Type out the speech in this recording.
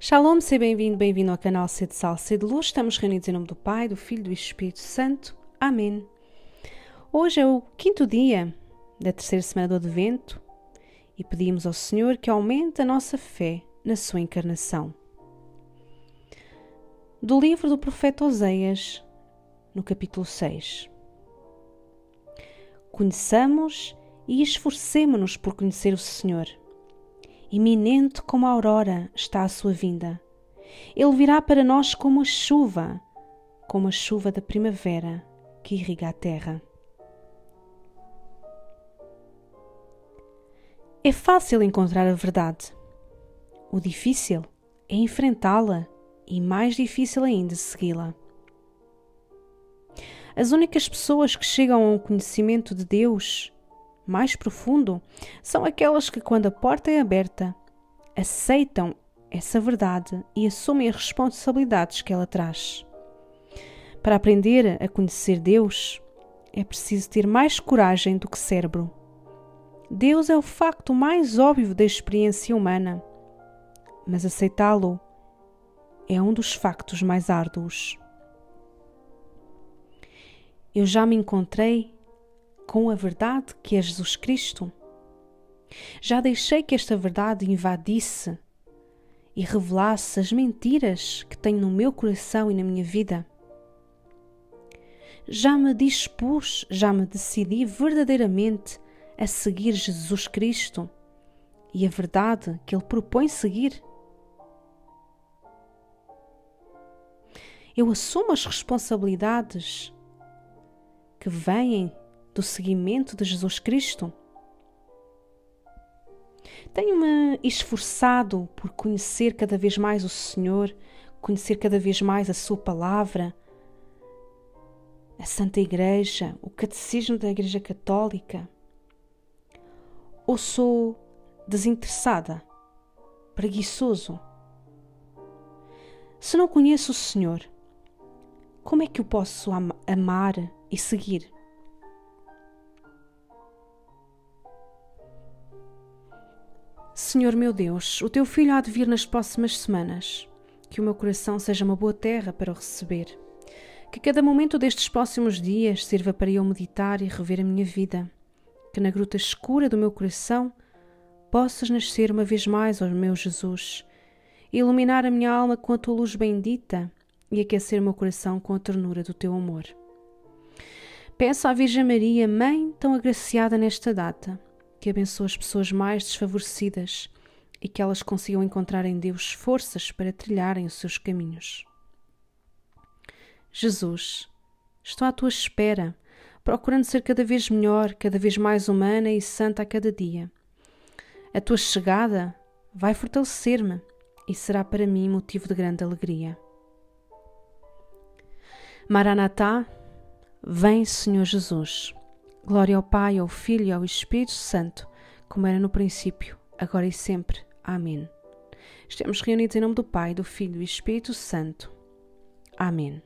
Shalom, seja bem-vindo, bem-vindo ao canal C de Sal, C de Luz. Estamos reunidos em nome do Pai, do Filho e do Espírito Santo. Amém. Hoje é o quinto dia da terceira semana do Advento e pedimos ao Senhor que aumente a nossa fé na sua encarnação. Do livro do profeta Oseias, no capítulo 6. Conheçamos e esforcemo-nos por conhecer o Senhor iminente como a aurora está a sua vinda. Ele virá para nós como a chuva, como a chuva da primavera que irriga a terra. É fácil encontrar a verdade. O difícil é enfrentá-la e mais difícil ainda segui-la. As únicas pessoas que chegam a um conhecimento de Deus mais profundo são aquelas que, quando a porta é aberta, aceitam essa verdade e assumem as responsabilidades que ela traz. Para aprender a conhecer Deus, é preciso ter mais coragem do que cérebro. Deus é o facto mais óbvio da experiência humana, mas aceitá-lo é um dos factos mais árduos. Eu já me encontrei com a verdade que é Jesus Cristo. Já deixei que esta verdade invadisse e revelasse as mentiras que tenho no meu coração e na minha vida. Já me dispus, já me decidi verdadeiramente a seguir Jesus Cristo e a verdade que Ele propõe seguir. Eu assumo as responsabilidades que vêm do seguimento de Jesus Cristo? Tenho-me esforçado por conhecer cada vez mais o Senhor, conhecer cada vez mais a Sua palavra, a Santa Igreja, o Catecismo da Igreja Católica? Ou sou desinteressada, preguiçoso? Se não conheço o Senhor, como é que o posso am amar e seguir? Senhor meu Deus, o teu filho há de vir nas próximas semanas. Que o meu coração seja uma boa terra para o receber. Que cada momento destes próximos dias sirva para eu meditar e rever a minha vida. Que na gruta escura do meu coração possas nascer uma vez mais, ó meu Jesus, iluminar a minha alma com a tua luz bendita e aquecer o meu coração com a ternura do teu amor. Peço à Virgem Maria, Mãe tão agraciada nesta data, que abençoe as pessoas mais desfavorecidas e que elas consigam encontrar em Deus forças para trilharem os seus caminhos. Jesus, estou à tua espera, procurando ser cada vez melhor, cada vez mais humana e santa a cada dia. A tua chegada vai fortalecer-me e será para mim motivo de grande alegria. Maranatá, vem, Senhor Jesus. Glória ao Pai, ao Filho e ao Espírito Santo, como era no princípio, agora e sempre. Amém. Estamos reunidos em nome do Pai, do Filho e do Espírito Santo. Amém.